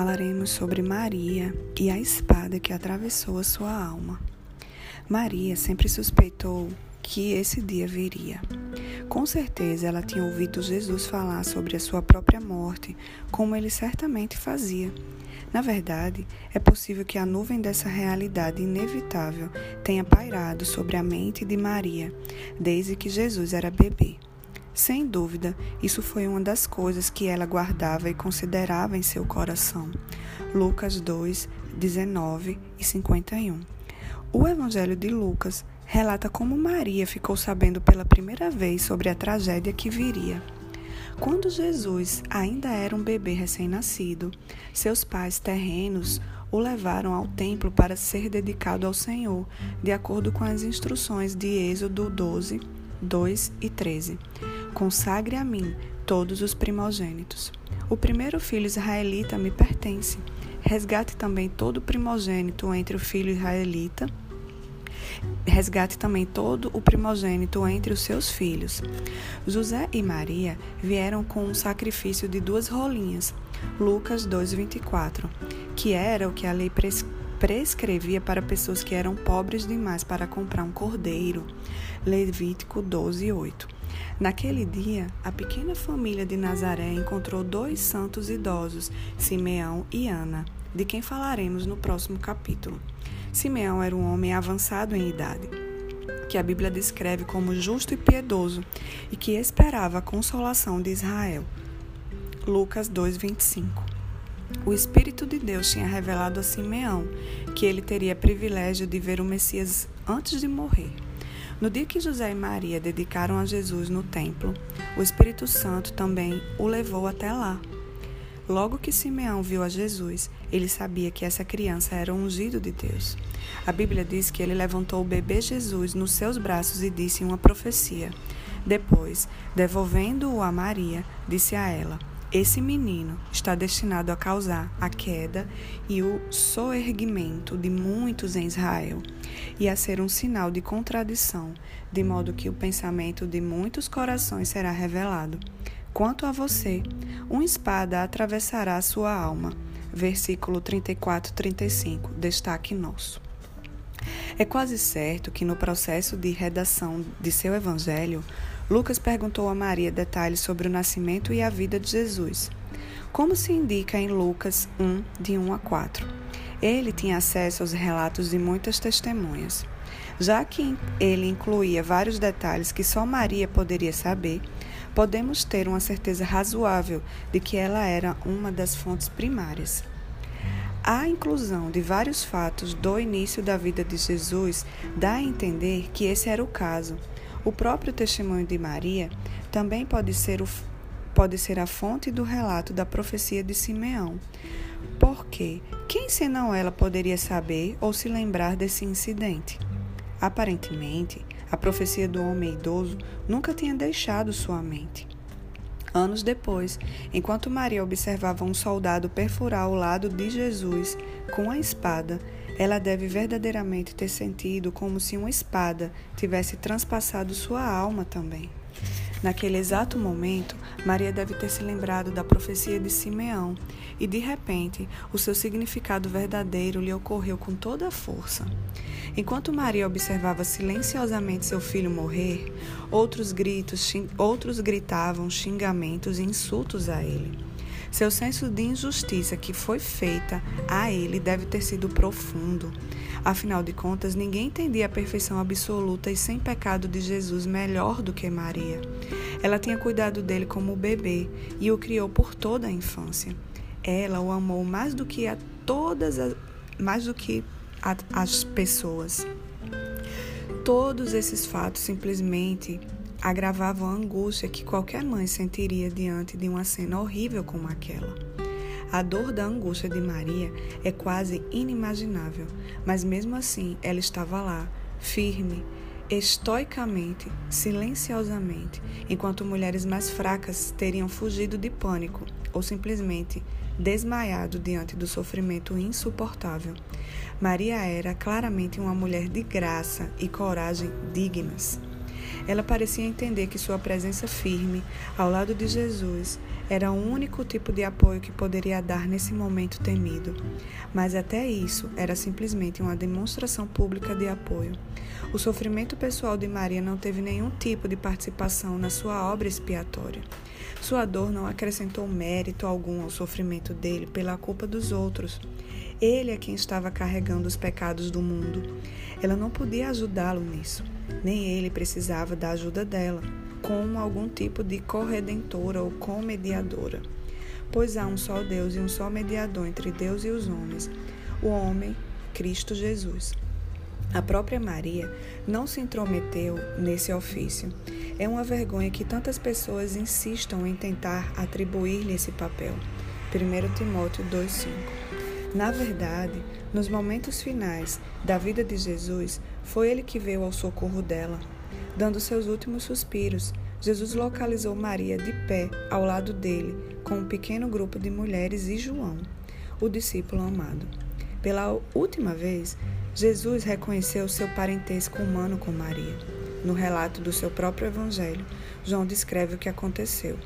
falaremos sobre Maria e a espada que atravessou a sua alma. Maria sempre suspeitou que esse dia viria. Com certeza ela tinha ouvido Jesus falar sobre a sua própria morte, como ele certamente fazia. Na verdade, é possível que a nuvem dessa realidade inevitável tenha pairado sobre a mente de Maria desde que Jesus era bebê. Sem dúvida, isso foi uma das coisas que ela guardava e considerava em seu coração. Lucas 2, 19 e 51. O Evangelho de Lucas relata como Maria ficou sabendo pela primeira vez sobre a tragédia que viria. Quando Jesus ainda era um bebê recém-nascido, seus pais terrenos o levaram ao templo para ser dedicado ao Senhor, de acordo com as instruções de Êxodo 12, 2 e 13. Consagre a mim todos os primogênitos. O primeiro filho israelita me pertence. Resgate também todo primogênito entre o filho israelita. Resgate também todo o primogênito entre os seus filhos. José e Maria vieram com um sacrifício de duas rolinhas, Lucas 2:24, que era o que a lei prescrevia para pessoas que eram pobres demais para comprar um cordeiro. Levítico 12:8. Naquele dia, a pequena família de Nazaré encontrou dois santos idosos, Simeão e Ana, de quem falaremos no próximo capítulo. Simeão era um homem avançado em idade, que a Bíblia descreve como justo e piedoso e que esperava a consolação de Israel. Lucas 2:25. O Espírito de Deus tinha revelado a Simeão que ele teria privilégio de ver o Messias antes de morrer. No dia que José e Maria dedicaram a Jesus no templo, o Espírito Santo também o levou até lá. Logo que Simeão viu a Jesus, ele sabia que essa criança era ungido de Deus. A Bíblia diz que ele levantou o bebê Jesus nos seus braços e disse uma profecia. Depois, devolvendo-o a Maria, disse a ela: esse menino está destinado a causar a queda e o soerguimento de muitos em Israel, e a ser um sinal de contradição, de modo que o pensamento de muitos corações será revelado. Quanto a você, uma espada atravessará a sua alma. Versículo 34, 35, destaque nosso. É quase certo que no processo de redação de seu evangelho, Lucas perguntou a Maria detalhes sobre o nascimento e a vida de Jesus, como se indica em Lucas 1, de 1 a 4. Ele tinha acesso aos relatos de muitas testemunhas. Já que ele incluía vários detalhes que só Maria poderia saber, podemos ter uma certeza razoável de que ela era uma das fontes primárias. A inclusão de vários fatos do início da vida de Jesus dá a entender que esse era o caso, o próprio testemunho de Maria também pode ser, o, pode ser a fonte do relato da profecia de Simeão. Porque quem senão ela poderia saber ou se lembrar desse incidente? Aparentemente, a profecia do homem idoso nunca tinha deixado sua mente. Anos depois, enquanto Maria observava um soldado perfurar o lado de Jesus com a espada, ela deve verdadeiramente ter sentido como se uma espada tivesse transpassado sua alma também. Naquele exato momento, Maria deve ter se lembrado da profecia de Simeão e, de repente, o seu significado verdadeiro lhe ocorreu com toda a força. Enquanto Maria observava silenciosamente seu filho morrer, outros gritos, outros gritavam xingamentos e insultos a ele. Seu senso de injustiça que foi feita a ele deve ter sido profundo. Afinal de contas, ninguém entendia a perfeição absoluta e sem pecado de Jesus melhor do que Maria. Ela tinha cuidado dele como bebê e o criou por toda a infância. Ela o amou mais do que a todas as, mais do que a, as pessoas. Todos esses fatos simplesmente agravavam a angústia que qualquer mãe sentiria diante de uma cena horrível como aquela. A dor da angústia de Maria é quase inimaginável, mas mesmo assim ela estava lá, firme, estoicamente, silenciosamente, enquanto mulheres mais fracas teriam fugido de pânico ou simplesmente desmaiado diante do sofrimento insuportável. Maria era claramente uma mulher de graça e coragem dignas. Ela parecia entender que sua presença firme ao lado de Jesus era o único tipo de apoio que poderia dar nesse momento temido. Mas até isso era simplesmente uma demonstração pública de apoio. O sofrimento pessoal de Maria não teve nenhum tipo de participação na sua obra expiatória. Sua dor não acrescentou mérito algum ao sofrimento dele pela culpa dos outros. Ele é quem estava carregando os pecados do mundo. Ela não podia ajudá-lo nisso, nem ele precisava da ajuda dela, como algum tipo de corredentora ou comediadora. Pois há um só Deus e um só mediador entre Deus e os homens, o homem, Cristo Jesus. A própria Maria não se intrometeu nesse ofício. É uma vergonha que tantas pessoas insistam em tentar atribuir-lhe esse papel. 1 Timóteo 2,5 Na verdade, nos momentos finais da vida de Jesus, foi ele que veio ao socorro dela. Dando seus últimos suspiros, Jesus localizou Maria de pé ao lado dele, com um pequeno grupo de mulheres e João, o discípulo amado. Pela última vez, Jesus reconheceu seu parentesco humano com Maria. No relato do seu próprio evangelho, João descreve o que aconteceu.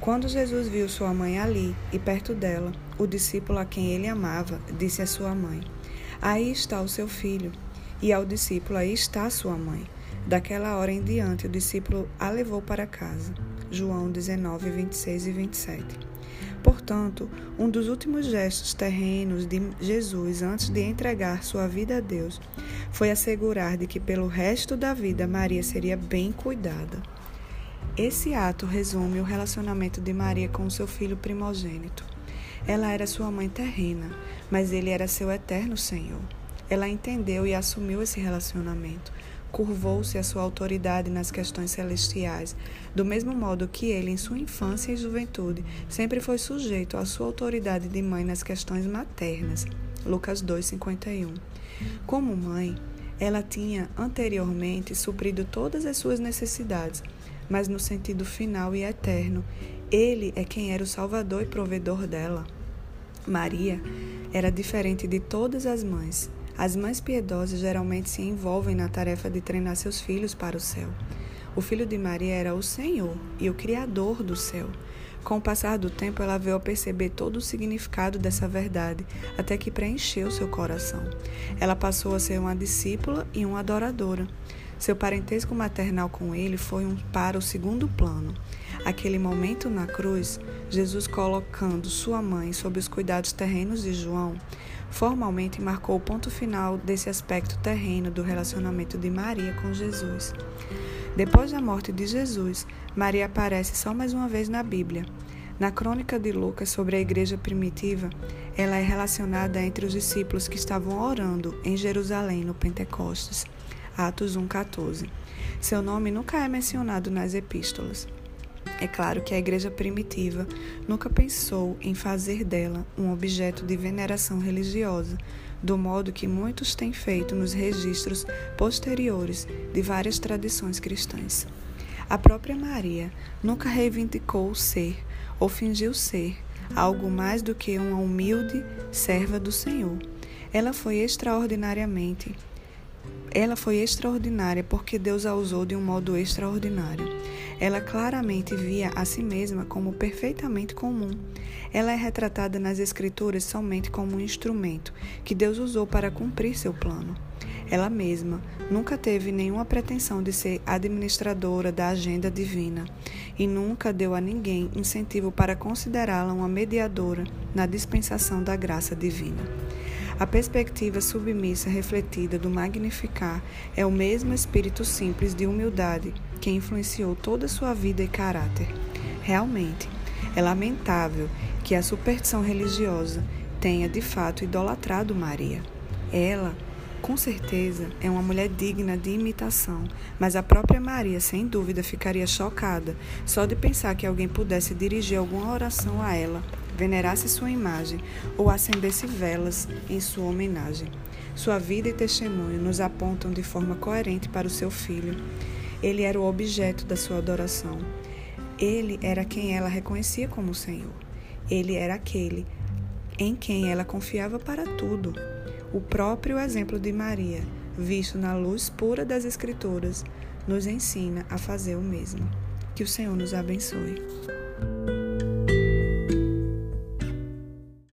Quando Jesus viu sua mãe ali e perto dela, o discípulo a quem ele amava disse à sua mãe: Aí está o seu filho. E ao discípulo: Aí está sua mãe. Daquela hora em diante, o discípulo a levou para casa. João 19, 26 e 27. Portanto, um dos últimos gestos terrenos de Jesus antes de entregar sua vida a Deus foi assegurar de que pelo resto da vida Maria seria bem cuidada. Esse ato resume o relacionamento de Maria com seu filho primogênito. Ela era sua mãe terrena, mas ele era seu eterno Senhor. Ela entendeu e assumiu esse relacionamento, curvou-se à sua autoridade nas questões celestiais, do mesmo modo que ele, em sua infância e juventude, sempre foi sujeito à sua autoridade de mãe nas questões maternas. Lucas 2:51. Como mãe, ela tinha anteriormente suprido todas as suas necessidades, mas no sentido final e eterno, ele é quem era o salvador e provedor dela. Maria era diferente de todas as mães. As mães piedosas geralmente se envolvem na tarefa de treinar seus filhos para o céu. O filho de Maria era o Senhor e o Criador do céu. Com o passar do tempo, ela veio a perceber todo o significado dessa verdade, até que preencheu seu coração. Ela passou a ser uma discípula e uma adoradora. Seu parentesco maternal com ele foi um para o segundo plano. Aquele momento na cruz, Jesus colocando sua mãe sob os cuidados terrenos de João, formalmente marcou o ponto final desse aspecto terreno do relacionamento de Maria com Jesus. Depois da morte de Jesus, Maria aparece só mais uma vez na Bíblia. Na crônica de Lucas sobre a igreja primitiva, ela é relacionada entre os discípulos que estavam orando em Jerusalém no Pentecostes. Atos 1,14. Seu nome nunca é mencionado nas epístolas. É claro que a igreja primitiva nunca pensou em fazer dela um objeto de veneração religiosa, do modo que muitos têm feito nos registros posteriores de várias tradições cristãs. A própria Maria nunca reivindicou ser ou fingiu ser algo mais do que uma humilde serva do Senhor. Ela foi extraordinariamente ela foi extraordinária porque Deus a usou de um modo extraordinário. Ela claramente via a si mesma como perfeitamente comum. Ela é retratada nas Escrituras somente como um instrumento que Deus usou para cumprir seu plano. Ela mesma nunca teve nenhuma pretensão de ser administradora da agenda divina e nunca deu a ninguém incentivo para considerá-la uma mediadora na dispensação da graça divina. A perspectiva submissa refletida do Magnificar é o mesmo espírito simples de humildade que influenciou toda sua vida e caráter. Realmente, é lamentável que a superstição religiosa tenha de fato idolatrado Maria. Ela, com certeza, é uma mulher digna de imitação, mas a própria Maria, sem dúvida, ficaria chocada só de pensar que alguém pudesse dirigir alguma oração a ela venerasse sua imagem ou acendesse velas em sua homenagem. Sua vida e testemunho nos apontam de forma coerente para o seu filho. Ele era o objeto da sua adoração. Ele era quem ela reconhecia como Senhor. Ele era aquele em quem ela confiava para tudo. O próprio exemplo de Maria visto na luz pura das Escrituras, nos ensina a fazer o mesmo. Que o Senhor nos abençoe.